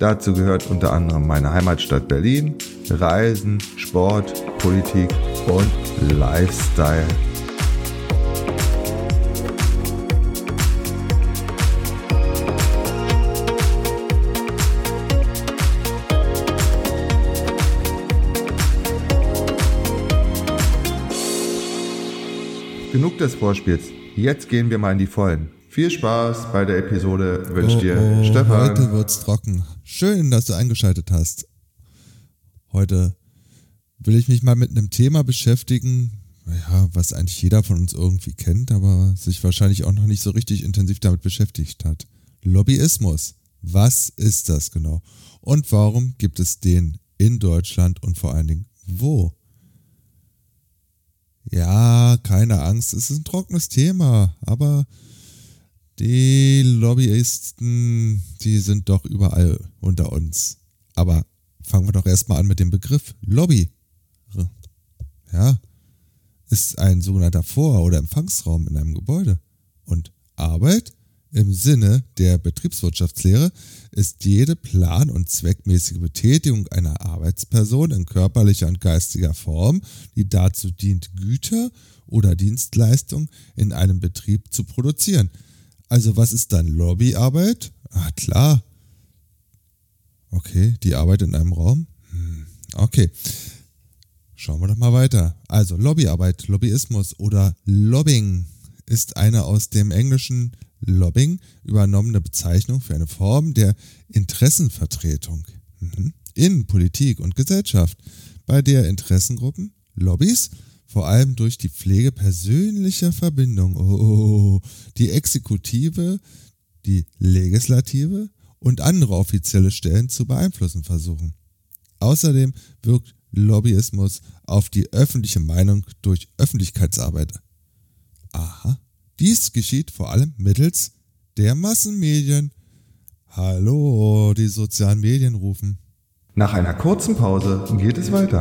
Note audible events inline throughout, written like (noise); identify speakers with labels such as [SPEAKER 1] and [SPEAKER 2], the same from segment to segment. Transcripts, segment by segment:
[SPEAKER 1] Dazu gehört unter anderem meine Heimatstadt Berlin, Reisen, Sport, Politik und Lifestyle. Genug des Vorspiels. Jetzt gehen wir mal in die Vollen. Viel Spaß bei der Episode wünscht
[SPEAKER 2] oh,
[SPEAKER 1] dir
[SPEAKER 2] oh,
[SPEAKER 1] Stefan.
[SPEAKER 2] Heute wird's trocken. Schön, dass du eingeschaltet hast. Heute will ich mich mal mit einem Thema beschäftigen, ja, was eigentlich jeder von uns irgendwie kennt, aber sich wahrscheinlich auch noch nicht so richtig intensiv damit beschäftigt hat. Lobbyismus. Was ist das genau? Und warum gibt es den in Deutschland und vor allen Dingen wo? Ja, keine Angst, es ist ein trockenes Thema, aber die Lobbyisten, die sind doch überall unter uns. Aber fangen wir doch erstmal an mit dem Begriff Lobby. Ja, ist ein sogenannter Vor- oder Empfangsraum in einem Gebäude. Und Arbeit im Sinne der Betriebswirtschaftslehre ist jede plan- und zweckmäßige Betätigung einer Arbeitsperson in körperlicher und geistiger Form, die dazu dient, Güter oder Dienstleistungen in einem Betrieb zu produzieren. Also was ist dann Lobbyarbeit? Ah, klar. Okay, die Arbeit in einem Raum? Hm, okay. Schauen wir doch mal weiter. Also Lobbyarbeit, Lobbyismus oder Lobbying ist eine aus dem englischen Lobbying übernommene Bezeichnung für eine Form der Interessenvertretung mhm. in Politik und Gesellschaft, bei der Interessengruppen, Lobbys, vor allem durch die Pflege persönlicher Verbindung, oh, die Exekutive, die Legislative und andere offizielle Stellen zu beeinflussen versuchen. Außerdem wirkt Lobbyismus auf die öffentliche Meinung durch Öffentlichkeitsarbeit. Aha. Dies geschieht vor allem mittels der Massenmedien. Hallo, die sozialen Medien rufen.
[SPEAKER 1] Nach einer kurzen Pause geht es weiter.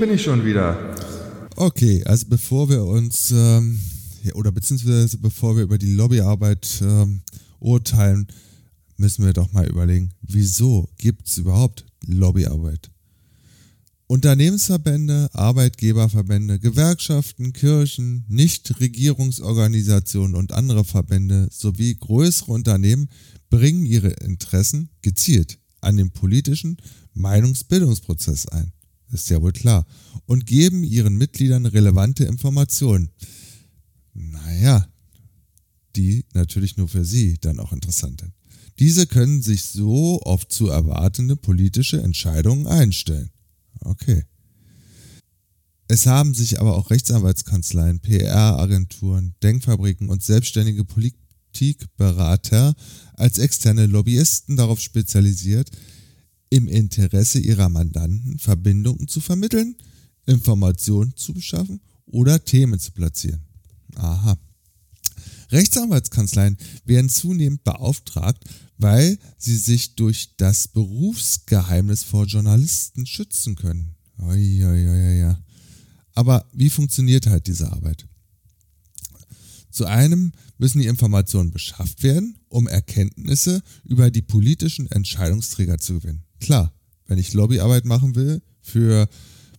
[SPEAKER 1] Bin ich schon wieder.
[SPEAKER 2] Okay, also bevor wir uns, ähm, oder beziehungsweise bevor wir über die Lobbyarbeit ähm, urteilen, müssen wir doch mal überlegen, wieso gibt es überhaupt Lobbyarbeit? Unternehmensverbände, Arbeitgeberverbände, Gewerkschaften, Kirchen, Nichtregierungsorganisationen und andere Verbände sowie größere Unternehmen bringen ihre Interessen gezielt an den politischen Meinungsbildungsprozess ein ist ja wohl klar, und geben ihren Mitgliedern relevante Informationen. Naja, die natürlich nur für sie dann auch interessant sind. Diese können sich so auf zu erwartende politische Entscheidungen einstellen. Okay. Es haben sich aber auch Rechtsanwaltskanzleien, PR-Agenturen, Denkfabriken und selbstständige Politikberater als externe Lobbyisten darauf spezialisiert, im Interesse ihrer Mandanten Verbindungen zu vermitteln, Informationen zu beschaffen oder Themen zu platzieren. Aha. Rechtsanwaltskanzleien werden zunehmend beauftragt, weil sie sich durch das Berufsgeheimnis vor Journalisten schützen können. Oi, oi, oi, oi. Aber wie funktioniert halt diese Arbeit? Zu einem müssen die Informationen beschafft werden, um Erkenntnisse über die politischen Entscheidungsträger zu gewinnen. Klar, wenn ich Lobbyarbeit machen will für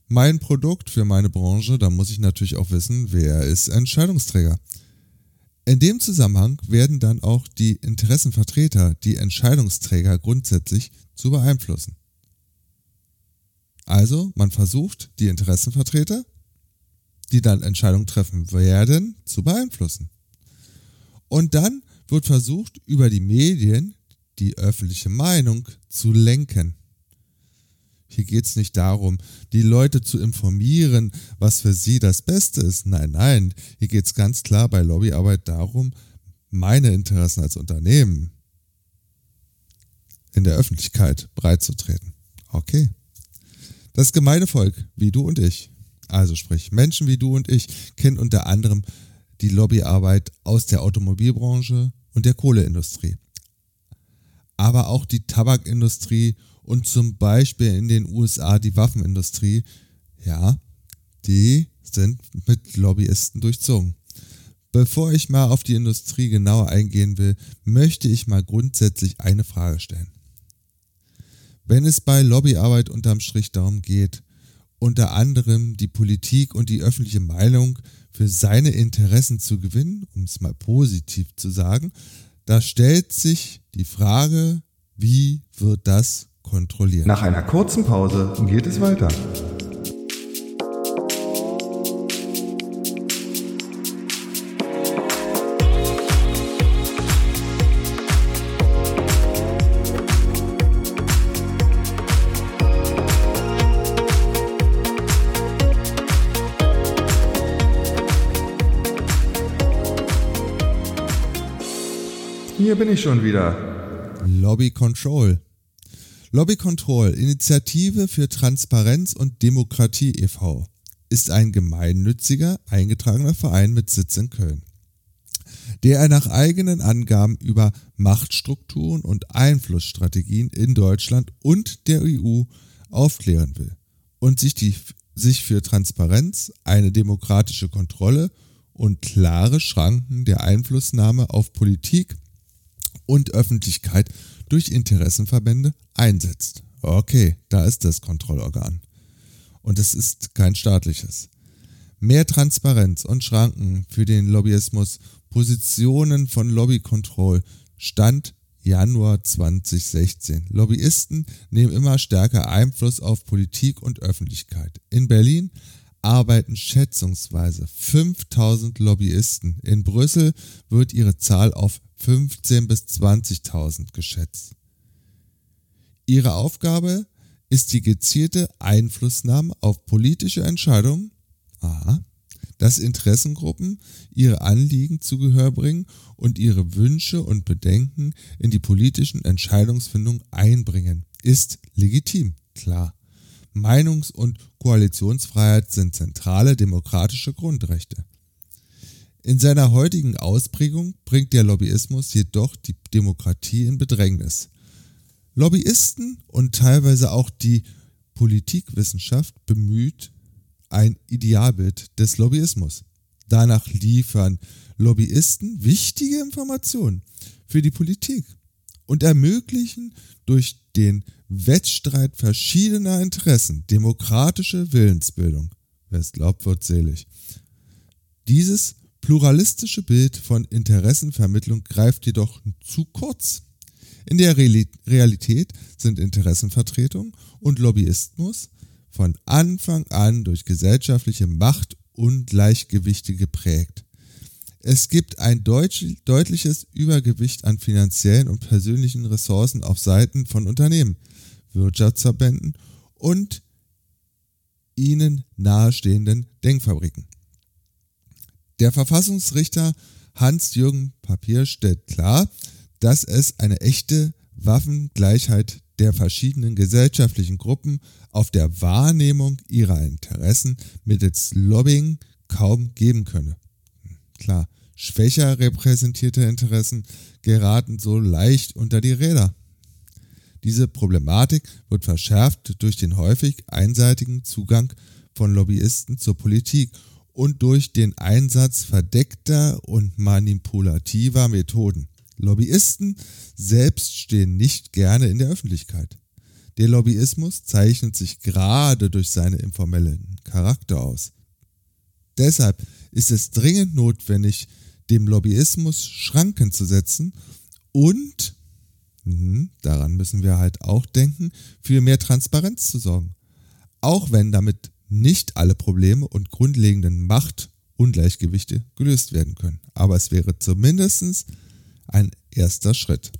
[SPEAKER 2] mein Produkt, für meine Branche, dann muss ich natürlich auch wissen, wer ist Entscheidungsträger. In dem Zusammenhang werden dann auch die Interessenvertreter die Entscheidungsträger grundsätzlich zu beeinflussen. Also, man versucht, die Interessenvertreter, die dann Entscheidungen treffen werden, zu beeinflussen. Und dann wird versucht, über die Medien die öffentliche Meinung zu lenken. Hier geht es nicht darum, die Leute zu informieren, was für sie das Beste ist. Nein, nein, hier geht es ganz klar bei Lobbyarbeit darum, meine Interessen als Unternehmen in der Öffentlichkeit breitzutreten. Okay. Das Gemeindevolk, wie du und ich, also sprich Menschen wie du und ich, kennen unter anderem die Lobbyarbeit aus der Automobilbranche und der Kohleindustrie. Aber auch die Tabakindustrie und zum Beispiel in den USA die Waffenindustrie, ja, die sind mit Lobbyisten durchzogen. Bevor ich mal auf die Industrie genauer eingehen will, möchte ich mal grundsätzlich eine Frage stellen. Wenn es bei Lobbyarbeit unterm Strich darum geht, unter anderem die Politik und die öffentliche Meinung für seine Interessen zu gewinnen, um es mal positiv zu sagen, da stellt sich die Frage, wie wird das kontrolliert?
[SPEAKER 1] Nach einer kurzen Pause geht es weiter. Bin ich schon wieder.
[SPEAKER 2] Lobby Control. Lobby Control, Initiative für Transparenz und Demokratie e.V., ist ein gemeinnütziger, eingetragener Verein mit Sitz in Köln, der nach eigenen Angaben über Machtstrukturen und Einflussstrategien in Deutschland und der EU aufklären will und sich, die, sich für Transparenz, eine demokratische Kontrolle und klare Schranken der Einflussnahme auf Politik, und Öffentlichkeit durch Interessenverbände einsetzt. Okay, da ist das Kontrollorgan. Und es ist kein staatliches. Mehr Transparenz und Schranken für den Lobbyismus, Positionen von Lobbykontroll, Stand Januar 2016. Lobbyisten nehmen immer stärker Einfluss auf Politik und Öffentlichkeit. In Berlin arbeiten schätzungsweise 5000 Lobbyisten. In Brüssel wird ihre Zahl auf 15.000 bis 20.000 geschätzt. Ihre Aufgabe ist die gezielte Einflussnahme auf politische Entscheidungen, aha, dass Interessengruppen ihre Anliegen zu Gehör bringen und ihre Wünsche und Bedenken in die politischen Entscheidungsfindung einbringen, ist legitim, klar. Meinungs- und Koalitionsfreiheit sind zentrale demokratische Grundrechte. In seiner heutigen Ausprägung bringt der Lobbyismus jedoch die Demokratie in Bedrängnis. Lobbyisten und teilweise auch die Politikwissenschaft bemüht ein Idealbild des Lobbyismus. Danach liefern Lobbyisten wichtige Informationen für die Politik und ermöglichen durch den Wettstreit verschiedener Interessen demokratische Willensbildung. Wer es glaubt, wird selig. Dieses pluralistische Bild von Interessenvermittlung greift jedoch zu kurz. In der Realität sind Interessenvertretung und Lobbyismus von Anfang an durch gesellschaftliche Machtungleichgewichte geprägt. Es gibt ein deutliches Übergewicht an finanziellen und persönlichen Ressourcen auf Seiten von Unternehmen, Wirtschaftsverbänden und ihnen nahestehenden Denkfabriken. Der Verfassungsrichter Hans-Jürgen Papier stellt klar, dass es eine echte Waffengleichheit der verschiedenen gesellschaftlichen Gruppen auf der Wahrnehmung ihrer Interessen mittels Lobbying kaum geben könne. Klar, schwächer repräsentierte Interessen geraten so leicht unter die Räder. Diese Problematik wird verschärft durch den häufig einseitigen Zugang von Lobbyisten zur Politik und durch den Einsatz verdeckter und manipulativer Methoden. Lobbyisten selbst stehen nicht gerne in der Öffentlichkeit. Der Lobbyismus zeichnet sich gerade durch seinen informellen Charakter aus. Deshalb ist es dringend notwendig, dem Lobbyismus Schranken zu setzen und, mh, daran müssen wir halt auch denken, für mehr Transparenz zu sorgen. Auch wenn damit nicht alle Probleme und grundlegenden Macht- Ungleichgewichte gelöst werden können. Aber es wäre zumindest ein erster Schritt.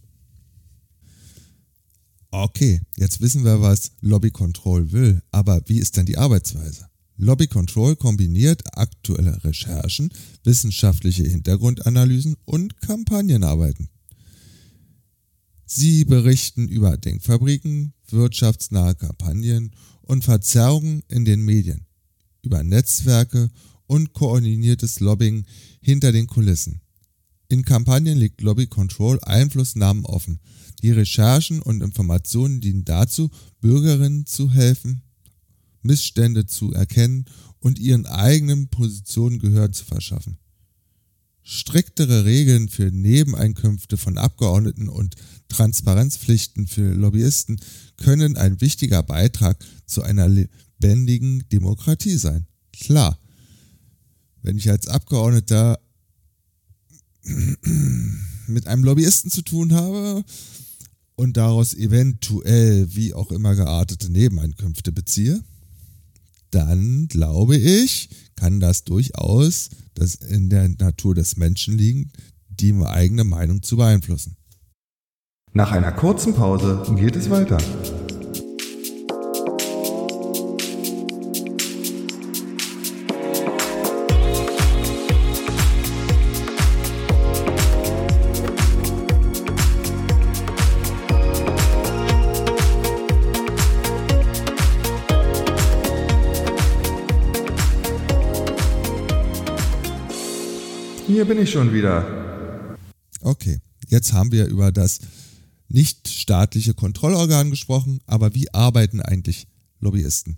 [SPEAKER 2] Okay, jetzt wissen wir, was Lobby Control will, aber wie ist denn die Arbeitsweise? Lobby Control kombiniert aktuelle Recherchen, wissenschaftliche Hintergrundanalysen und Kampagnenarbeiten. Sie berichten über Denkfabriken, wirtschaftsnahe Kampagnen und Verzerrungen in den Medien, über Netzwerke und koordiniertes Lobbying hinter den Kulissen. In Kampagnen legt Lobby Control Einflussnahmen offen. Die Recherchen und Informationen dienen dazu, Bürgerinnen zu helfen, Missstände zu erkennen und ihren eigenen Positionen Gehör zu verschaffen. Striktere Regeln für Nebeneinkünfte von Abgeordneten und Transparenzpflichten für Lobbyisten können ein wichtiger Beitrag zu einer lebendigen Demokratie sein. Klar, wenn ich als Abgeordneter (clears throat) mit einem Lobbyisten zu tun habe und daraus eventuell wie auch immer geartete Nebeneinkünfte beziehe, dann glaube ich, kann das durchaus das in der Natur des Menschen liegen, die eigene Meinung zu beeinflussen.
[SPEAKER 1] Nach einer kurzen Pause geht es weiter. Ich schon wieder.
[SPEAKER 2] Okay, jetzt haben wir über das nicht staatliche Kontrollorgan gesprochen, aber wie arbeiten eigentlich Lobbyisten?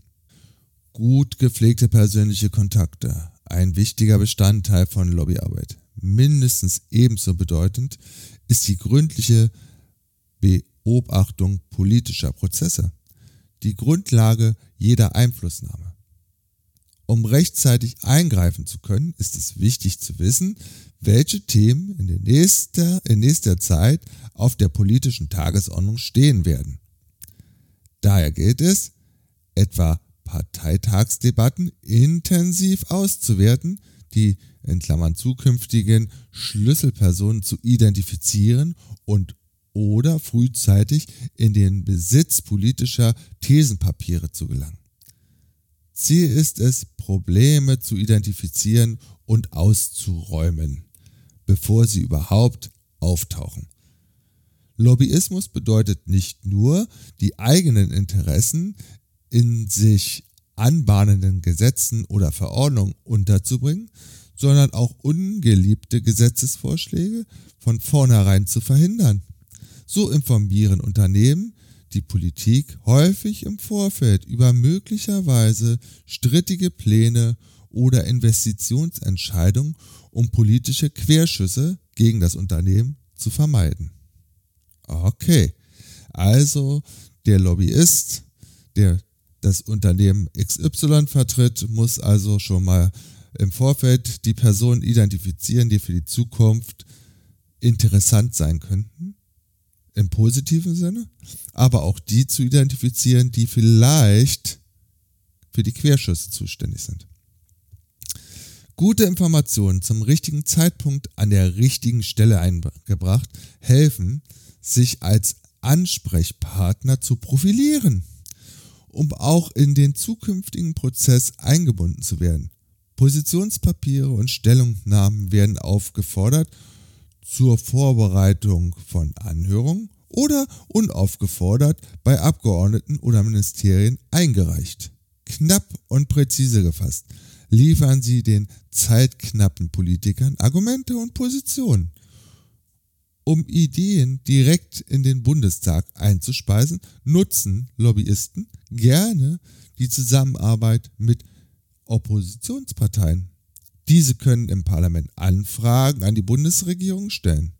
[SPEAKER 2] Gut gepflegte persönliche Kontakte, ein wichtiger Bestandteil von Lobbyarbeit. Mindestens ebenso bedeutend ist die gründliche Beobachtung politischer Prozesse, die Grundlage jeder Einflussnahme. Um rechtzeitig eingreifen zu können, ist es wichtig zu wissen, welche Themen in, nächster, in nächster Zeit auf der politischen Tagesordnung stehen werden. Daher gilt es, etwa Parteitagsdebatten intensiv auszuwerten, die in Klammern zukünftigen Schlüsselpersonen zu identifizieren und oder frühzeitig in den Besitz politischer Thesenpapiere zu gelangen. Ziel ist es, Probleme zu identifizieren und auszuräumen, bevor sie überhaupt auftauchen. Lobbyismus bedeutet nicht nur, die eigenen Interessen in sich anbahnenden Gesetzen oder Verordnungen unterzubringen, sondern auch ungeliebte Gesetzesvorschläge von vornherein zu verhindern. So informieren Unternehmen die Politik häufig im Vorfeld über möglicherweise strittige Pläne oder Investitionsentscheidungen, um politische Querschüsse gegen das Unternehmen zu vermeiden. Okay, also der Lobbyist, der das Unternehmen XY vertritt, muss also schon mal im Vorfeld die Personen identifizieren, die für die Zukunft interessant sein könnten im positiven Sinne, aber auch die zu identifizieren, die vielleicht für die Querschüsse zuständig sind. Gute Informationen zum richtigen Zeitpunkt an der richtigen Stelle eingebracht helfen, sich als Ansprechpartner zu profilieren, um auch in den zukünftigen Prozess eingebunden zu werden. Positionspapiere und Stellungnahmen werden aufgefordert zur Vorbereitung von Anhörungen oder unaufgefordert bei Abgeordneten oder Ministerien eingereicht. Knapp und präzise gefasst liefern sie den zeitknappen Politikern Argumente und Positionen. Um Ideen direkt in den Bundestag einzuspeisen, nutzen Lobbyisten gerne die Zusammenarbeit mit Oppositionsparteien. Diese können im Parlament Anfragen an die Bundesregierung stellen.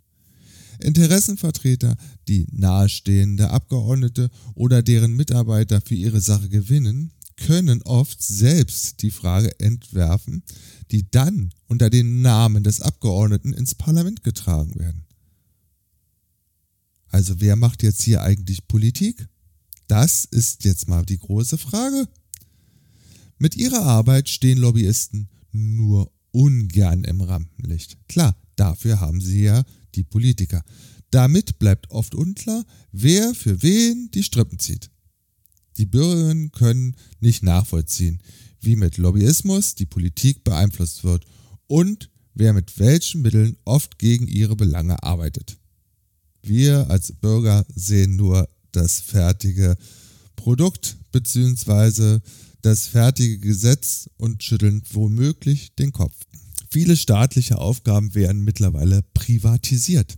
[SPEAKER 2] Interessenvertreter, die nahestehende Abgeordnete oder deren Mitarbeiter für ihre Sache gewinnen, können oft selbst die Frage entwerfen, die dann unter den Namen des Abgeordneten ins Parlament getragen werden. Also wer macht jetzt hier eigentlich Politik? Das ist jetzt mal die große Frage. Mit ihrer Arbeit stehen Lobbyisten nur ungern im Rampenlicht. Klar, dafür haben sie ja die Politiker. Damit bleibt oft unklar, wer für wen die Strippen zieht. Die Bürgerinnen können nicht nachvollziehen, wie mit Lobbyismus die Politik beeinflusst wird und wer mit welchen Mitteln oft gegen ihre Belange arbeitet. Wir als Bürger sehen nur das fertige Produkt bzw. das fertige Gesetz und schütteln womöglich den Kopf. Viele staatliche Aufgaben werden mittlerweile privatisiert.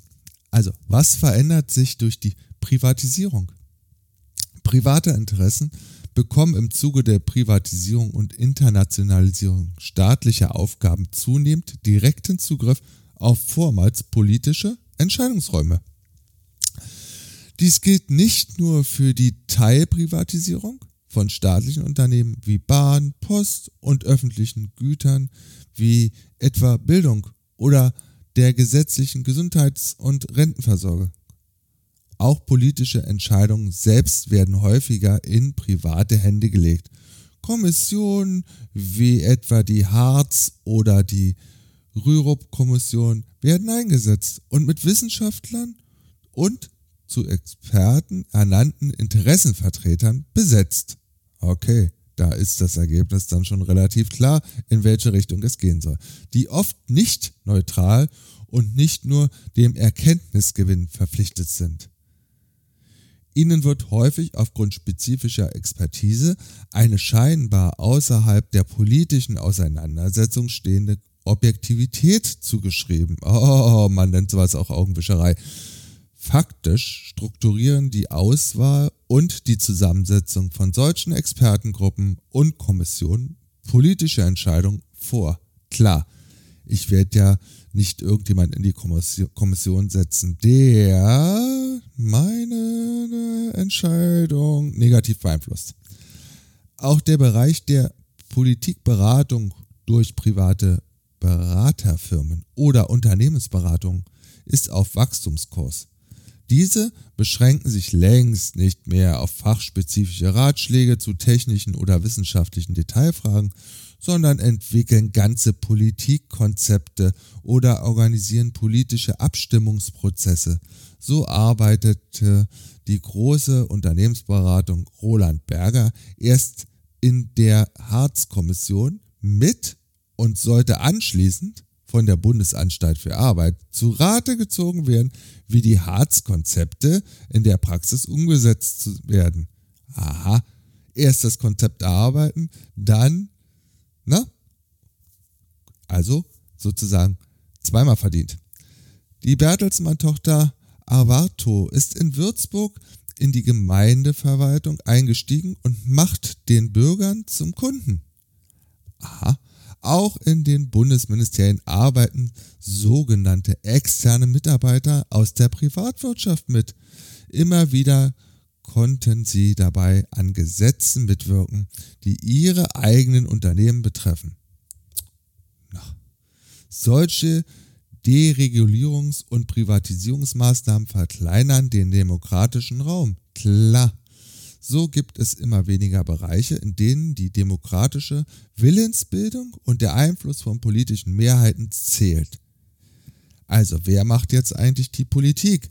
[SPEAKER 2] Also, was verändert sich durch die Privatisierung? Private Interessen bekommen im Zuge der Privatisierung und Internationalisierung staatlicher Aufgaben zunehmend direkten Zugriff auf vormals politische Entscheidungsräume. Dies gilt nicht nur für die Teilprivatisierung von staatlichen Unternehmen wie Bahn, Post und öffentlichen Gütern wie etwa Bildung oder der gesetzlichen Gesundheits- und Rentenversorgung. Auch politische Entscheidungen selbst werden häufiger in private Hände gelegt. Kommissionen wie etwa die Harz oder die Rürup-Kommission werden eingesetzt und mit Wissenschaftlern und zu Experten ernannten Interessenvertretern besetzt. Okay, da ist das Ergebnis dann schon relativ klar, in welche Richtung es gehen soll. Die oft nicht neutral und nicht nur dem Erkenntnisgewinn verpflichtet sind. Ihnen wird häufig aufgrund spezifischer Expertise eine scheinbar außerhalb der politischen Auseinandersetzung stehende Objektivität zugeschrieben. Oh, man nennt sowas auch Augenwischerei. Faktisch strukturieren die Auswahl und die Zusammensetzung von solchen Expertengruppen und Kommissionen politische Entscheidungen vor. Klar, ich werde ja nicht irgendjemand in die Kommission setzen, der meine Entscheidung negativ beeinflusst. Auch der Bereich der Politikberatung durch private Beraterfirmen oder Unternehmensberatung ist auf Wachstumskurs. Diese beschränken sich längst nicht mehr auf fachspezifische Ratschläge zu technischen oder wissenschaftlichen Detailfragen, sondern entwickeln ganze Politikkonzepte oder organisieren politische Abstimmungsprozesse. So arbeitete die große Unternehmensberatung Roland Berger erst in der Harz-Kommission mit und sollte anschließend von der Bundesanstalt für Arbeit zu Rate gezogen werden, wie die Harz-Konzepte in der Praxis umgesetzt werden. Aha, erst das Konzept erarbeiten, dann, na? Also sozusagen zweimal verdient. Die Bertelsmann-Tochter Avato ist in Würzburg in die Gemeindeverwaltung eingestiegen und macht den Bürgern zum Kunden. Aha, auch in den Bundesministerien arbeiten sogenannte externe Mitarbeiter aus der Privatwirtschaft mit. Immer wieder konnten sie dabei an Gesetzen mitwirken, die ihre eigenen Unternehmen betreffen. Solche Deregulierungs- und Privatisierungsmaßnahmen verkleinern den demokratischen Raum. Klar. So gibt es immer weniger Bereiche, in denen die demokratische Willensbildung und der Einfluss von politischen Mehrheiten zählt. Also wer macht jetzt eigentlich die Politik?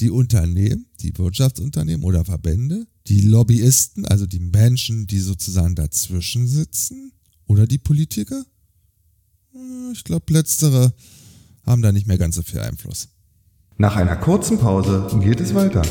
[SPEAKER 2] Die Unternehmen, die Wirtschaftsunternehmen oder Verbände, die Lobbyisten, also die Menschen, die sozusagen dazwischen sitzen, oder die Politiker? Hm, ich glaube, letztere haben da nicht mehr ganz so viel Einfluss.
[SPEAKER 1] Nach einer kurzen Pause geht es weiter.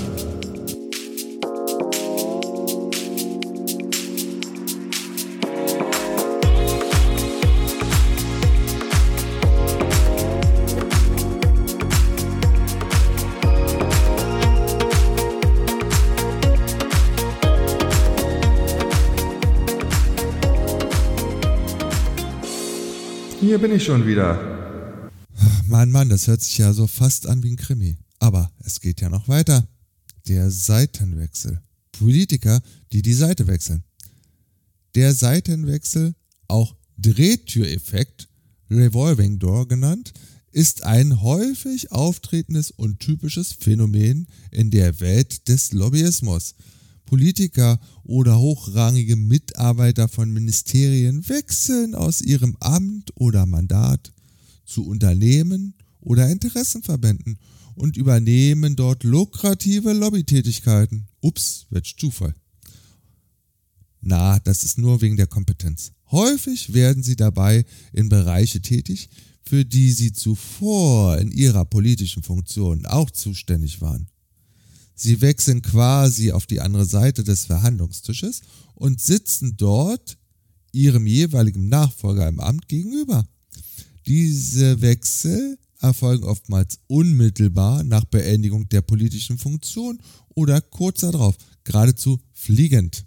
[SPEAKER 1] Bin ich schon wieder.
[SPEAKER 2] Mann, Mann, das hört sich ja so fast an wie ein Krimi. Aber es geht ja noch weiter. Der Seitenwechsel. Politiker, die die Seite wechseln. Der Seitenwechsel, auch Drehtüreffekt, Revolving Door genannt, ist ein häufig auftretendes und typisches Phänomen in der Welt des Lobbyismus. Politiker oder hochrangige Mitarbeiter von Ministerien wechseln aus ihrem Amt oder Mandat zu Unternehmen oder Interessenverbänden und übernehmen dort lukrative Lobbytätigkeiten. Ups, welch Zufall. Na, das ist nur wegen der Kompetenz. Häufig werden sie dabei in Bereiche tätig, für die sie zuvor in ihrer politischen Funktion auch zuständig waren. Sie wechseln quasi auf die andere Seite des Verhandlungstisches und sitzen dort ihrem jeweiligen Nachfolger im Amt gegenüber. Diese Wechsel erfolgen oftmals unmittelbar nach Beendigung der politischen Funktion oder kurz darauf, geradezu fliegend.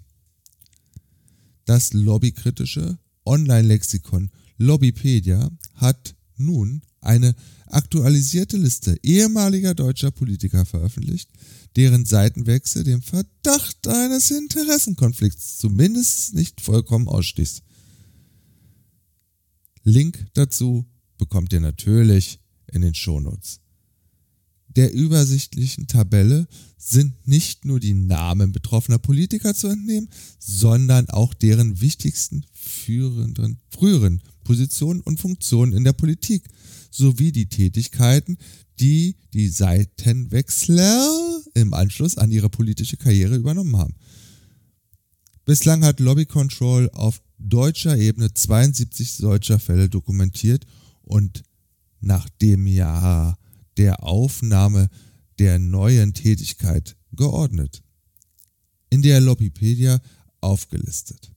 [SPEAKER 2] Das lobbykritische Online-Lexikon Lobbypedia hat nun eine aktualisierte Liste ehemaliger deutscher Politiker veröffentlicht, deren Seitenwechsel dem Verdacht eines Interessenkonflikts zumindest nicht vollkommen ausschließt. Link dazu bekommt ihr natürlich in den Shownotes. Der übersichtlichen Tabelle sind nicht nur die Namen betroffener Politiker zu entnehmen, sondern auch deren wichtigsten führenden, früheren Positionen und Funktionen in der Politik sowie die Tätigkeiten, die die Seitenwechsler im Anschluss an ihre politische Karriere übernommen haben. Bislang hat Lobby Control auf deutscher Ebene 72 solcher Fälle dokumentiert und nach dem Jahr der Aufnahme der neuen Tätigkeit geordnet. In der Lobbypedia aufgelistet.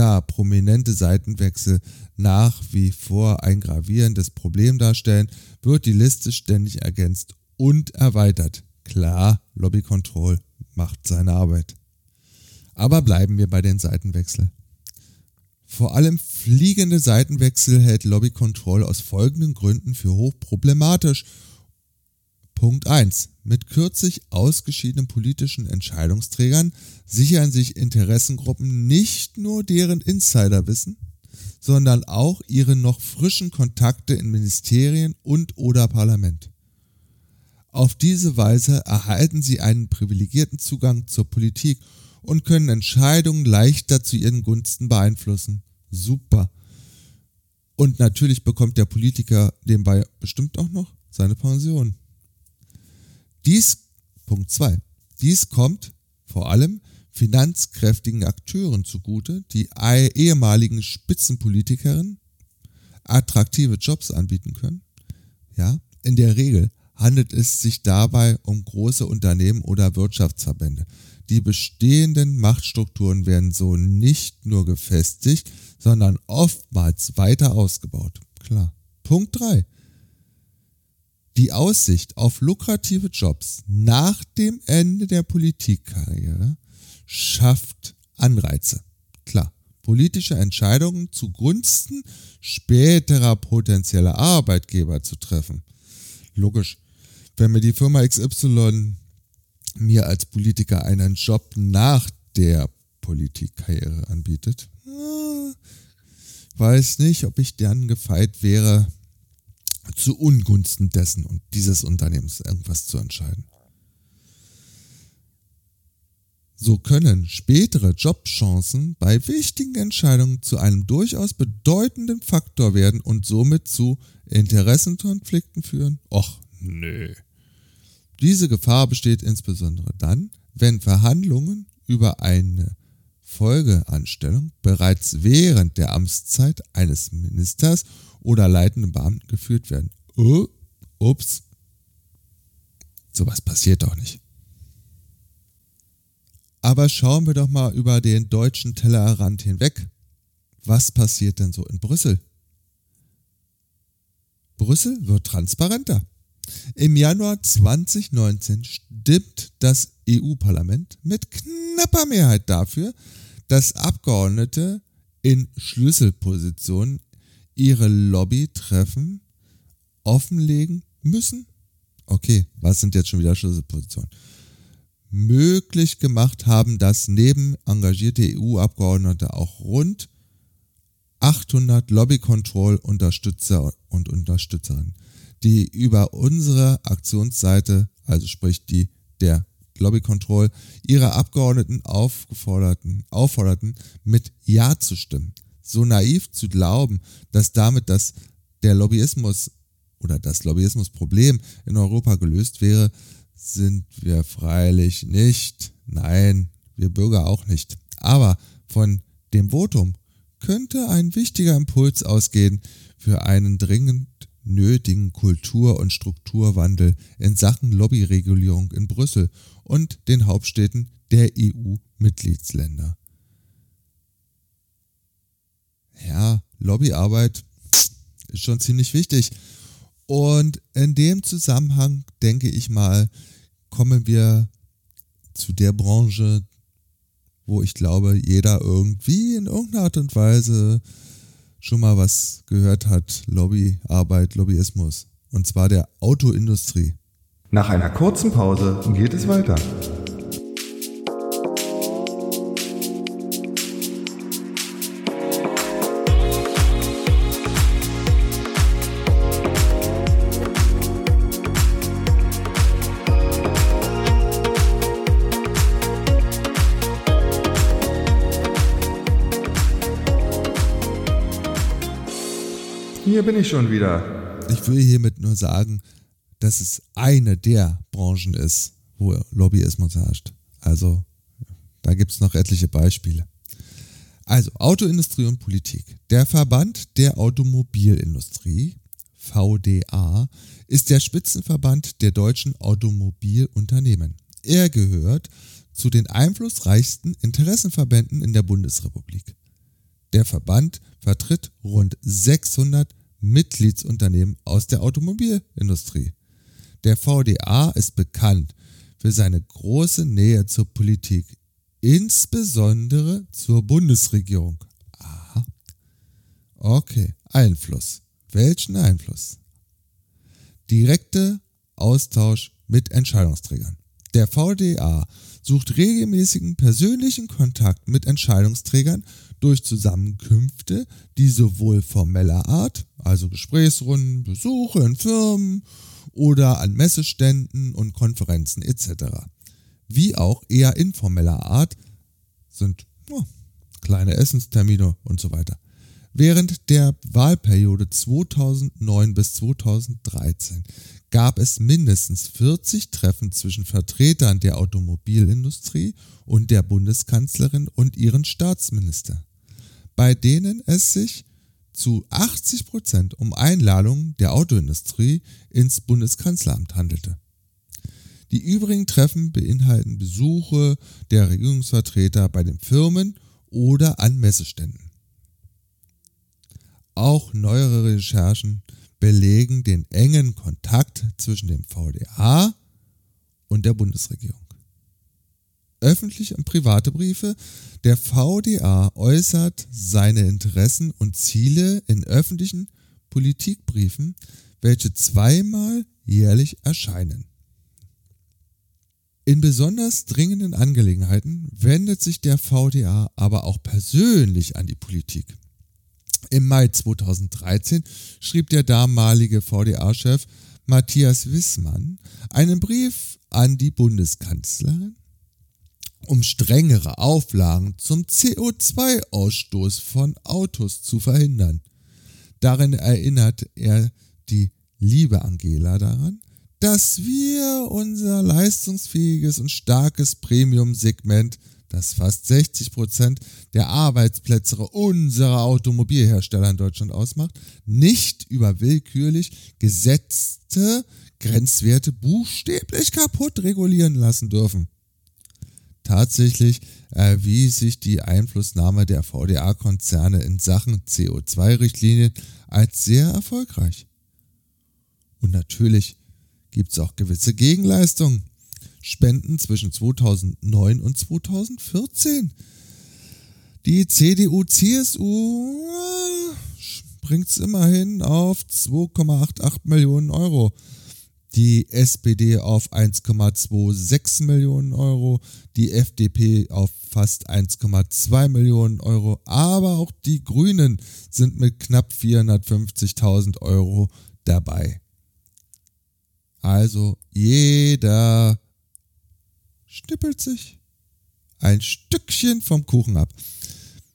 [SPEAKER 2] Da prominente Seitenwechsel nach wie vor ein gravierendes Problem darstellen, wird die Liste ständig ergänzt und erweitert. Klar, Lobby Control macht seine Arbeit. Aber bleiben wir bei den Seitenwechseln. Vor allem fliegende Seitenwechsel hält Lobby Control aus folgenden Gründen für hochproblematisch. Punkt 1. Mit kürzlich ausgeschiedenen politischen Entscheidungsträgern sichern sich Interessengruppen nicht nur deren Insiderwissen, sondern auch ihre noch frischen Kontakte in Ministerien und oder Parlament. Auf diese Weise erhalten sie einen privilegierten Zugang zur Politik und können Entscheidungen leichter zu ihren Gunsten beeinflussen. Super. Und natürlich bekommt der Politiker nebenbei bestimmt auch noch seine Pension. Dies, Punkt 2. Dies kommt vor allem finanzkräftigen Akteuren zugute, die ehemaligen Spitzenpolitikerinnen attraktive Jobs anbieten können. Ja, in der Regel handelt es sich dabei um große Unternehmen oder Wirtschaftsverbände, die bestehenden Machtstrukturen werden so nicht nur gefestigt, sondern oftmals weiter ausgebaut. Klar. Punkt 3. Die Aussicht auf lukrative Jobs nach dem Ende der Politikkarriere schafft Anreize. Klar, politische Entscheidungen zugunsten späterer potenzieller Arbeitgeber zu treffen. Logisch, wenn mir die Firma XY mir als Politiker einen Job nach der Politikkarriere anbietet. Ah, weiß nicht, ob ich dann gefeit wäre, zu Ungunsten dessen und dieses Unternehmens irgendwas zu entscheiden. So können spätere Jobchancen bei wichtigen Entscheidungen zu einem durchaus bedeutenden Faktor werden und somit zu Interessenkonflikten führen? Och, nö. Diese Gefahr besteht insbesondere dann, wenn Verhandlungen über eine Folgeanstellung bereits während der Amtszeit eines Ministers oder leitenden Beamten geführt werden. Oh, ups. Sowas passiert doch nicht. Aber schauen wir doch mal über den deutschen Tellerrand hinweg. Was passiert denn so in Brüssel? Brüssel wird transparenter. Im Januar 2019 stimmt das EU-Parlament mit knapper Mehrheit dafür, dass Abgeordnete in Schlüsselpositionen ihre Lobbytreffen offenlegen müssen. Okay, was sind jetzt schon wieder Schlüsselpositionen? Möglich gemacht haben das neben engagierte EU-Abgeordnete auch rund 800 Lobby-Control-Unterstützer und Unterstützerinnen die über unsere Aktionsseite, also sprich die der Lobby Control ihre Abgeordneten aufgeforderten, aufforderten, mit Ja zu stimmen. So naiv zu glauben, dass damit das, der Lobbyismus oder das Lobbyismusproblem in Europa gelöst wäre, sind wir freilich nicht. Nein, wir Bürger auch nicht. Aber von dem Votum könnte ein wichtiger Impuls ausgehen für einen dringend nötigen Kultur- und Strukturwandel in Sachen Lobbyregulierung in Brüssel und den Hauptstädten der EU-Mitgliedsländer. Ja, Lobbyarbeit ist schon ziemlich wichtig. Und in dem Zusammenhang denke ich mal, kommen wir zu der Branche, wo ich glaube, jeder irgendwie in irgendeiner Art und Weise schon mal was gehört hat. Lobbyarbeit, Lobbyismus. Und zwar der Autoindustrie.
[SPEAKER 1] Nach einer kurzen Pause geht es weiter. Hier bin ich schon wieder.
[SPEAKER 2] Ich will hiermit nur sagen, dass es eine der Branchen ist, wo Lobbyismus herrscht. Also, da gibt es noch etliche Beispiele. Also, Autoindustrie und Politik. Der Verband der Automobilindustrie, VDA, ist der Spitzenverband der deutschen Automobilunternehmen. Er gehört zu den einflussreichsten Interessenverbänden in der Bundesrepublik. Der Verband vertritt rund 600 Mitgliedsunternehmen aus der Automobilindustrie. Der VDA ist bekannt für seine große Nähe zur Politik, insbesondere zur Bundesregierung. Aha. Okay, Einfluss. Welchen Einfluss? Direkte Austausch mit Entscheidungsträgern. Der VDA sucht regelmäßigen persönlichen Kontakt mit Entscheidungsträgern durch Zusammenkünfte, die sowohl formeller Art, also Gesprächsrunden, Besuche in Firmen oder an Messeständen und Konferenzen etc., wie auch eher informeller Art sind oh, kleine Essenstermine und so weiter. Während der Wahlperiode 2009 bis 2013 gab es mindestens 40 Treffen zwischen Vertretern der Automobilindustrie und der Bundeskanzlerin und ihren Staatsminister bei denen es sich zu 80 Prozent um Einladungen der Autoindustrie ins Bundeskanzleramt handelte. Die übrigen Treffen beinhalten Besuche der Regierungsvertreter bei den Firmen oder an Messeständen. Auch neuere Recherchen belegen den engen Kontakt zwischen dem VDA und der Bundesregierung öffentliche und private Briefe. Der VDA äußert seine Interessen und Ziele in öffentlichen Politikbriefen, welche zweimal jährlich erscheinen. In besonders dringenden Angelegenheiten wendet sich der VDA aber auch persönlich an die Politik. Im Mai 2013 schrieb der damalige VDA-Chef Matthias Wissmann einen Brief an die Bundeskanzlerin um strengere Auflagen zum CO2-Ausstoß von Autos zu verhindern. Darin erinnert er die liebe Angela daran, dass wir unser leistungsfähiges und starkes Premium-Segment, das fast 60 Prozent der Arbeitsplätze unserer Automobilhersteller in Deutschland ausmacht, nicht über willkürlich gesetzte Grenzwerte buchstäblich kaputt regulieren lassen dürfen. Tatsächlich erwies sich die Einflussnahme der VDA-Konzerne in Sachen CO2-Richtlinien als sehr erfolgreich. Und natürlich gibt es auch gewisse Gegenleistungen. Spenden zwischen 2009 und 2014. Die CDU-CSU bringt es immerhin auf 2,88 Millionen Euro die SPD auf 1,26 Millionen Euro, die FDP auf fast 1,2 Millionen Euro, aber auch die Grünen sind mit knapp 450.000 Euro dabei. Also jeder schnippelt sich ein Stückchen vom Kuchen ab.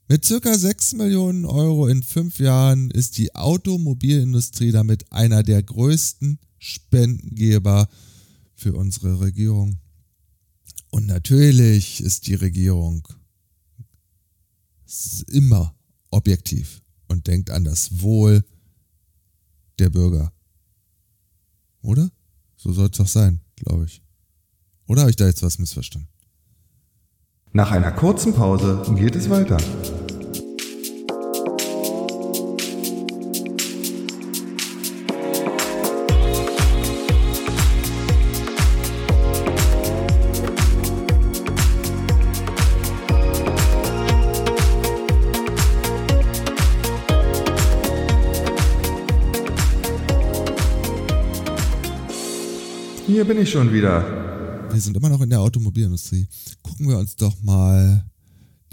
[SPEAKER 2] Mit circa 6 Millionen Euro in fünf Jahren ist die Automobilindustrie damit einer der größten Spendengeber für unsere Regierung. Und natürlich ist die Regierung immer objektiv und denkt an das Wohl der Bürger. Oder? So soll es doch sein, glaube ich. Oder habe ich da jetzt was missverstanden?
[SPEAKER 1] Nach einer kurzen Pause geht es weiter. Hier bin ich schon wieder.
[SPEAKER 2] Wir sind immer noch in der Automobilindustrie. Gucken wir uns doch mal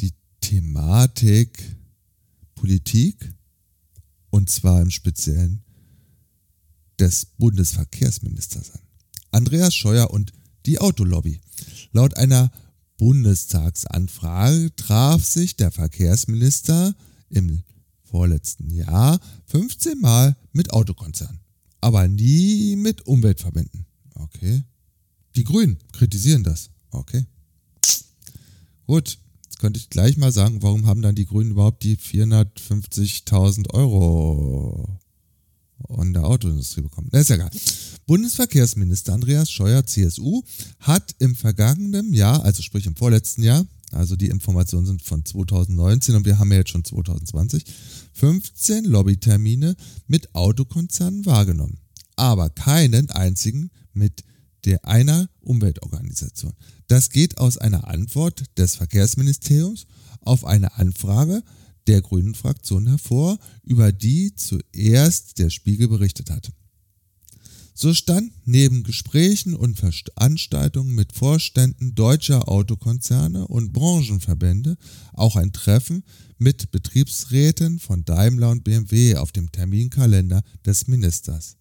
[SPEAKER 2] die Thematik Politik und zwar im Speziellen des Bundesverkehrsministers an. Andreas Scheuer und die Autolobby. Laut einer Bundestagsanfrage traf sich der Verkehrsminister im vorletzten Jahr 15 Mal mit Autokonzernen, aber nie mit Umweltverbänden. Okay. Die Grünen kritisieren das. Okay. Gut, jetzt könnte ich gleich mal sagen, warum haben dann die Grünen überhaupt die 450.000 Euro in der Autoindustrie bekommen? Das ist ja egal. Bundesverkehrsminister Andreas Scheuer, CSU, hat im vergangenen Jahr, also sprich im vorletzten Jahr, also die Informationen sind von 2019 und wir haben ja jetzt schon 2020, 15 Lobbytermine mit Autokonzernen wahrgenommen, aber keinen einzigen mit der einer Umweltorganisation. Das geht aus einer Antwort des Verkehrsministeriums auf eine Anfrage der Grünen Fraktion hervor, über die zuerst der Spiegel berichtet hat. So stand neben Gesprächen und Veranstaltungen mit Vorständen deutscher Autokonzerne und Branchenverbände auch ein Treffen mit Betriebsräten von Daimler und BMW auf dem Terminkalender des Ministers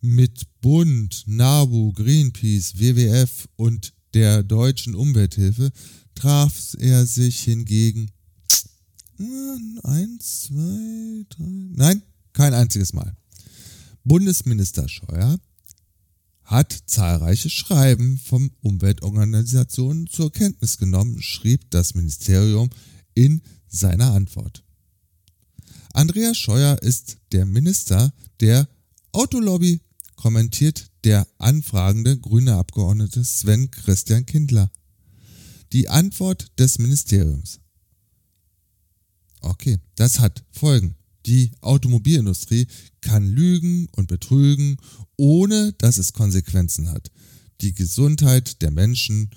[SPEAKER 2] mit Bund, NABU, Greenpeace, WWF und der deutschen Umwelthilfe traf er sich hingegen eins, zwei, drei, nein, kein einziges Mal. Bundesminister Scheuer hat zahlreiche Schreiben von Umweltorganisationen zur Kenntnis genommen, schrieb das Ministerium in seiner Antwort. Andreas Scheuer ist der Minister der Autolobby kommentiert der anfragende grüne Abgeordnete Sven Christian Kindler. Die Antwort des Ministeriums. Okay, das hat Folgen. Die Automobilindustrie kann lügen und betrügen, ohne dass es Konsequenzen hat. Die Gesundheit der Menschen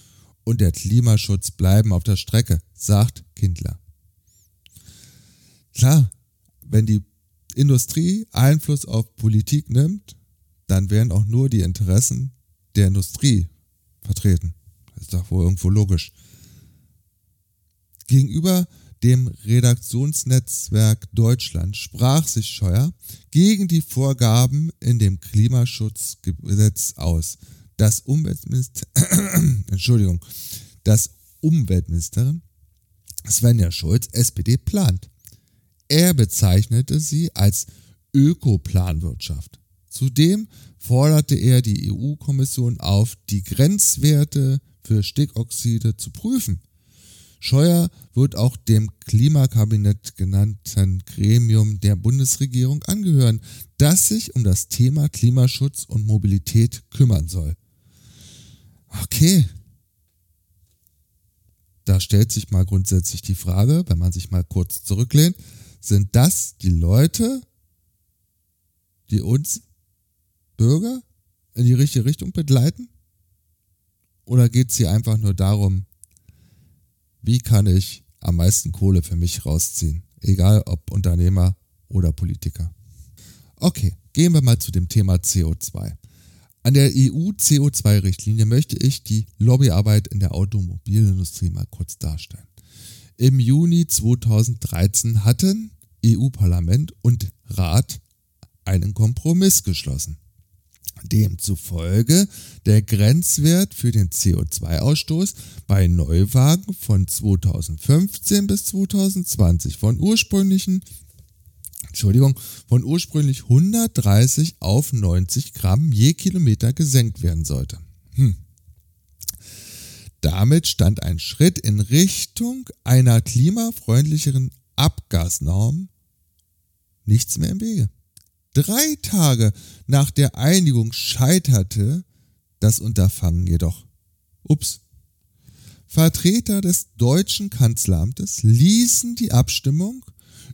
[SPEAKER 2] und der Klimaschutz bleiben auf der Strecke, sagt Kindler. Klar, wenn die Industrie Einfluss auf Politik nimmt, dann werden auch nur die Interessen der Industrie vertreten. Das ist doch wohl irgendwo logisch. Gegenüber dem Redaktionsnetzwerk Deutschland sprach sich Scheuer gegen die Vorgaben in dem Klimaschutzgesetz aus. Das Umweltminister, (clears throat) Entschuldigung, das Umweltministerin Svenja Schulz, SPD, plant. Er bezeichnete sie als Ökoplanwirtschaft. Zudem forderte er die EU-Kommission auf, die Grenzwerte für Stickoxide zu prüfen. Scheuer wird auch dem Klimakabinett genannten Gremium der Bundesregierung angehören, das sich um das Thema Klimaschutz und Mobilität kümmern soll. Okay. Da stellt sich mal grundsätzlich die Frage, wenn man sich mal kurz zurücklehnt, sind das die Leute, die uns Bürger in die richtige Richtung begleiten? Oder geht es hier einfach nur darum, wie kann ich am meisten Kohle für mich rausziehen? Egal ob Unternehmer oder Politiker. Okay, gehen wir mal zu dem Thema CO2. An der EU-CO2-Richtlinie möchte ich die Lobbyarbeit in der Automobilindustrie mal kurz darstellen. Im Juni 2013 hatten EU-Parlament und Rat einen Kompromiss geschlossen. Demzufolge der Grenzwert für den CO2-Ausstoß bei Neuwagen von 2015 bis 2020 von ursprünglichen Entschuldigung, von ursprünglich 130 auf 90 Gramm je Kilometer gesenkt werden sollte. Hm. Damit stand ein Schritt in Richtung einer klimafreundlicheren Abgasnorm nichts mehr im Wege. Drei Tage nach der Einigung scheiterte das Unterfangen jedoch. Ups. Vertreter des deutschen Kanzleramtes ließen die Abstimmung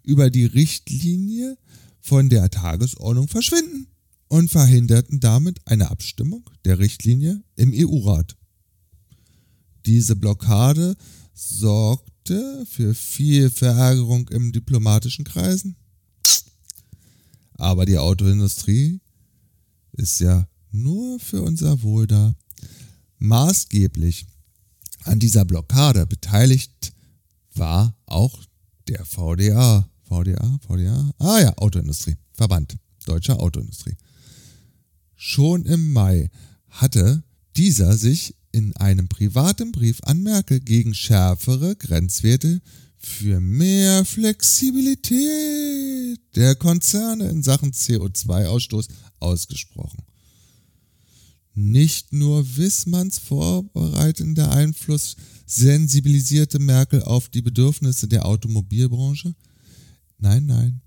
[SPEAKER 2] über die Richtlinie von der Tagesordnung verschwinden und verhinderten damit eine Abstimmung der Richtlinie im EU-Rat. Diese Blockade sorgte für viel Verärgerung im diplomatischen Kreisen. Aber die Autoindustrie ist ja nur für unser Wohl da. Maßgeblich an dieser Blockade beteiligt war auch der VDA. VDA, VDA, ah ja, Autoindustrie, Verband Deutscher Autoindustrie. Schon im Mai hatte dieser sich in einem privaten Brief an Merkel gegen schärfere Grenzwerte für mehr Flexibilität der Konzerne in Sachen CO2-Ausstoß ausgesprochen. Nicht nur Wissmanns vorbereitender Einfluss sensibilisierte Merkel auf die Bedürfnisse der Automobilbranche. Nein, nein.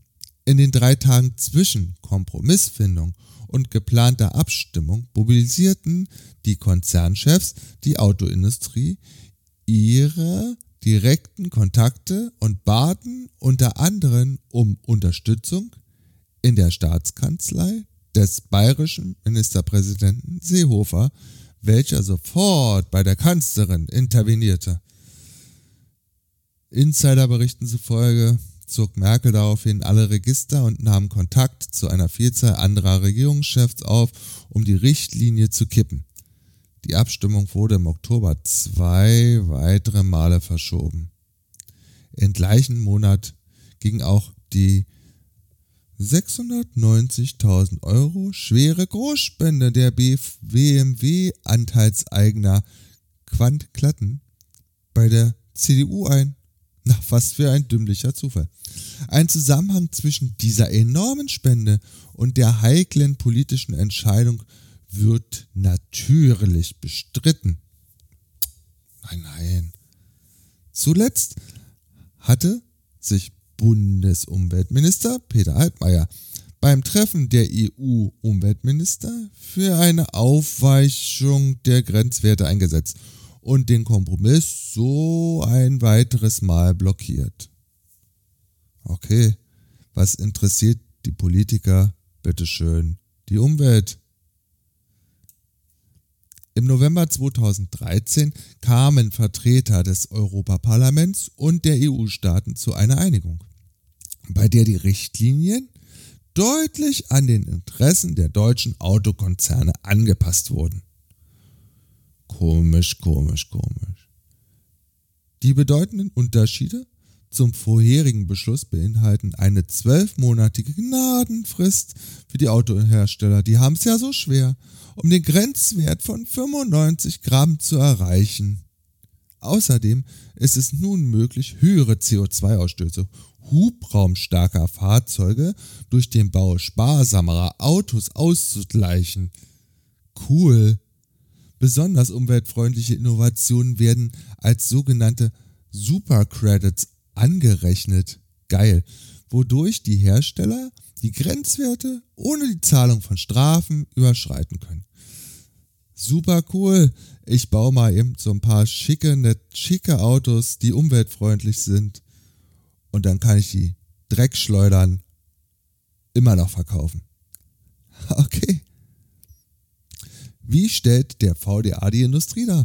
[SPEAKER 2] In den drei Tagen zwischen Kompromissfindung und geplanter Abstimmung mobilisierten die Konzernchefs die Autoindustrie ihre direkten Kontakte und baten unter anderem um Unterstützung in der Staatskanzlei des bayerischen Ministerpräsidenten Seehofer, welcher sofort bei der Kanzlerin intervenierte. Insiderberichten zufolge zog Merkel daraufhin alle Register und nahm Kontakt zu einer Vielzahl anderer Regierungschefs auf, um die Richtlinie zu kippen. Die Abstimmung wurde im Oktober zwei weitere Male verschoben. Im gleichen Monat ging auch die 690.000 Euro schwere Großspende der BMW-Anteilseigner Quant Klatten bei der CDU ein. Na, was für ein dümmlicher Zufall. Ein Zusammenhang zwischen dieser enormen Spende und der heiklen politischen Entscheidung wird natürlich bestritten. Nein, nein. Zuletzt hatte sich Bundesumweltminister Peter Altmaier beim Treffen der EU-Umweltminister für eine Aufweichung der Grenzwerte eingesetzt und den Kompromiss so ein weiteres Mal blockiert. Okay, was interessiert die Politiker? Bitteschön, die Umwelt. Im November 2013 kamen Vertreter des Europaparlaments und der EU-Staaten zu einer Einigung, bei der die Richtlinien deutlich an den Interessen der deutschen Autokonzerne angepasst wurden. Komisch, komisch, komisch. Die bedeutenden Unterschiede zum vorherigen Beschluss beinhalten eine zwölfmonatige Gnadenfrist für die Autohersteller. Die haben es ja so schwer um den Grenzwert von 95 Gramm zu erreichen. Außerdem ist es nun möglich, höhere CO2-Ausstöße hubraumstarker Fahrzeuge durch den Bau sparsamerer Autos auszugleichen. Cool. Besonders umweltfreundliche Innovationen werden als sogenannte Supercredits angerechnet. Geil. Wodurch die Hersteller die Grenzwerte ohne die Zahlung von Strafen überschreiten können. Super cool. Ich baue mal eben so ein paar schicke, net, schicke Autos, die umweltfreundlich sind. Und dann kann ich die Dreckschleudern immer noch verkaufen. (laughs) Okay. Wie stellt der VDA die Industrie dar?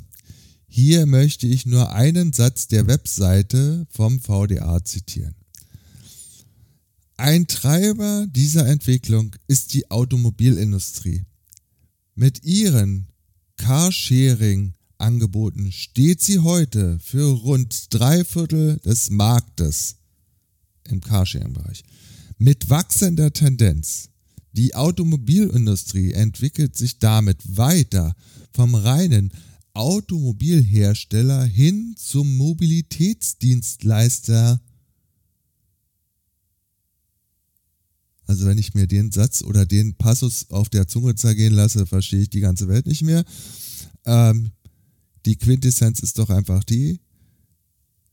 [SPEAKER 2] Hier möchte ich nur einen Satz der Webseite vom VDA zitieren. Ein Treiber dieser Entwicklung ist die Automobilindustrie. Mit ihren Carsharing-Angeboten steht sie heute für rund drei Viertel des Marktes im Carsharing-Bereich. Mit wachsender Tendenz Die Automobilindustrie entwickelt sich damit weiter vom reinen Automobilhersteller hin zum Mobilitätsdienstleister. Also wenn ich mir den Satz oder den Passus auf der Zunge zergehen lasse, verstehe ich die ganze Welt nicht mehr. Ähm, die Quintessenz ist doch einfach die,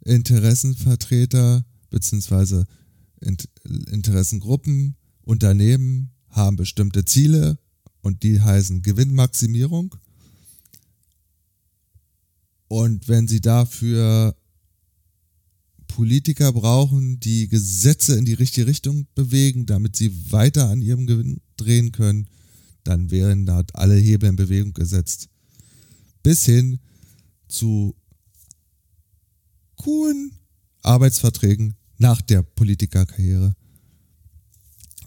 [SPEAKER 2] Interessenvertreter bzw. Interessengruppen, Unternehmen haben bestimmte Ziele und die heißen Gewinnmaximierung. Und wenn sie dafür Politiker brauchen, die Gesetze in die richtige Richtung bewegen, damit sie weiter an ihrem Gewinn drehen können, dann wären da alle Hebel in Bewegung gesetzt. Bis hin zu coolen Arbeitsverträgen nach der Politikerkarriere.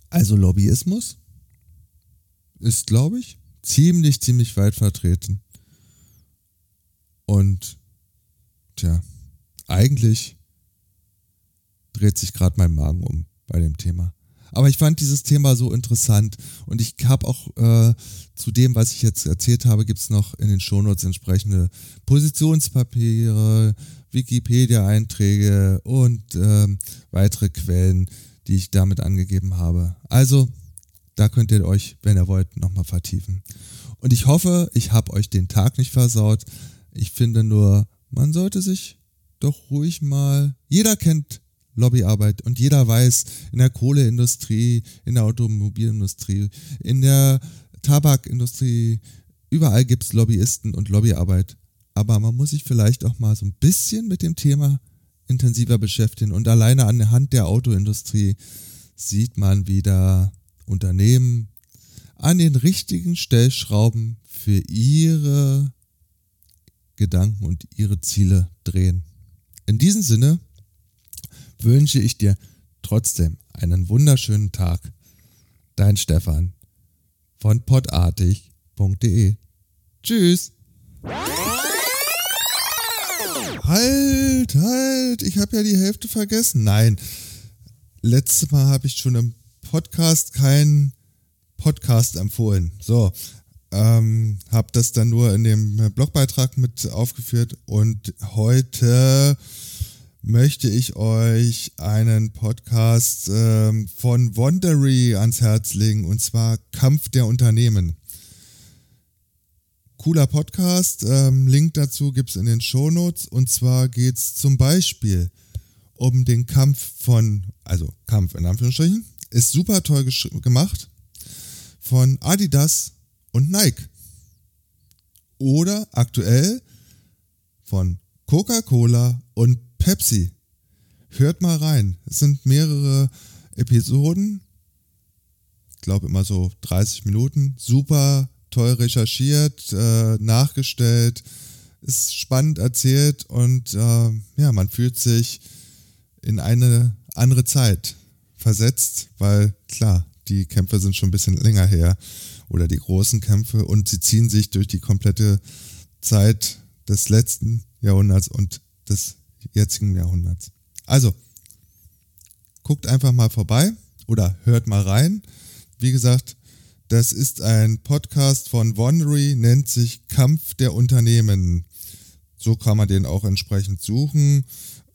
[SPEAKER 2] Also Lobbyismus ist, glaube ich, ziemlich, ziemlich weit vertreten. Und, tja, eigentlich dreht sich gerade mein Magen um bei dem Thema. Aber ich fand dieses Thema so interessant und ich habe auch äh, zu dem, was ich jetzt erzählt habe, gibt es noch in den Shownotes entsprechende Positionspapiere, Wikipedia-Einträge und äh, weitere Quellen, die ich damit angegeben habe. Also, da könnt ihr euch, wenn ihr wollt, nochmal vertiefen. Und ich hoffe, ich habe euch den Tag nicht versaut. Ich finde nur, man sollte sich doch ruhig mal. Jeder kennt Lobbyarbeit und jeder weiß, in der Kohleindustrie, in der Automobilindustrie, in der Tabakindustrie, überall gibt es Lobbyisten und Lobbyarbeit. Aber man muss sich vielleicht auch mal so ein bisschen mit dem Thema intensiver beschäftigen. Und alleine an der Hand der Autoindustrie sieht man wieder Unternehmen an den richtigen Stellschrauben für ihre Gedanken und ihre Ziele drehen. In diesem Sinne wünsche ich dir trotzdem einen wunderschönen Tag. Dein Stefan von podartig.de. Tschüss. Halt, halt, ich habe ja die Hälfte vergessen. Nein, letztes Mal habe ich schon im Podcast keinen Podcast empfohlen. So, ähm, habe das dann nur in dem Blogbeitrag mit aufgeführt und heute möchte ich euch einen Podcast ähm, von Wondery ans Herz legen und zwar Kampf der Unternehmen. Cooler Podcast, ähm, Link dazu gibt es in den Shownotes und zwar geht es zum Beispiel um den Kampf von, also Kampf in Anführungsstrichen, ist super toll gemacht von Adidas und Nike. Oder aktuell von Coca-Cola und Pepsi. Hört mal rein. Es sind mehrere Episoden. Ich glaube immer so 30 Minuten. Super toll recherchiert, äh, nachgestellt. Ist spannend erzählt und äh, ja, man fühlt sich in eine andere Zeit versetzt, weil klar, die Kämpfe sind schon ein bisschen länger her oder die großen Kämpfe und sie ziehen sich durch die komplette Zeit des letzten Jahrhunderts und des jetzigen Jahrhunderts. Also, guckt einfach mal vorbei oder hört mal rein. Wie gesagt, das ist ein Podcast von Wondery, nennt sich Kampf der Unternehmen. So kann man den auch entsprechend suchen.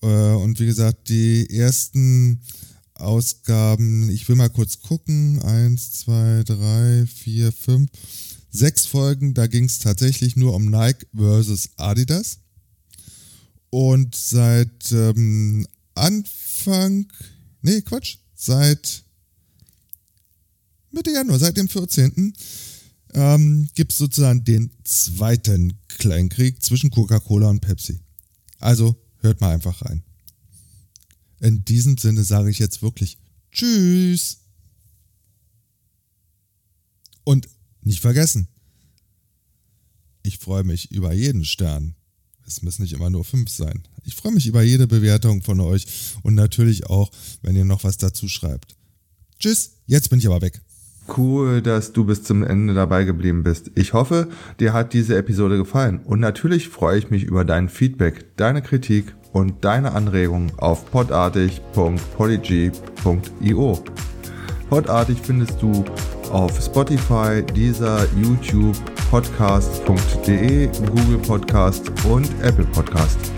[SPEAKER 2] Äh, und wie gesagt, die ersten Ausgaben, ich will mal kurz gucken. Eins, zwei, drei, vier, fünf, sechs Folgen. Da ging es tatsächlich nur um Nike versus Adidas. Und seit ähm, Anfang, nee, Quatsch, seit Mitte Januar, seit dem 14. Ähm, gibt es sozusagen den zweiten Kleinkrieg zwischen Coca-Cola und Pepsi. Also hört mal einfach rein. In diesem Sinne sage ich jetzt wirklich Tschüss. Und nicht vergessen, ich freue mich über jeden Stern. Es müssen nicht immer nur fünf sein. Ich freue mich über jede Bewertung von euch und natürlich auch, wenn ihr noch was dazu schreibt. Tschüss, jetzt bin ich aber weg.
[SPEAKER 1] Cool, dass du bis zum Ende dabei geblieben bist. Ich hoffe, dir hat diese Episode gefallen und natürlich freue ich mich über dein Feedback, deine Kritik und deine Anregungen auf podartig.polyg.io. Podartig findest du auf Spotify, dieser YouTube, podcast.de, Google Podcast und Apple Podcast.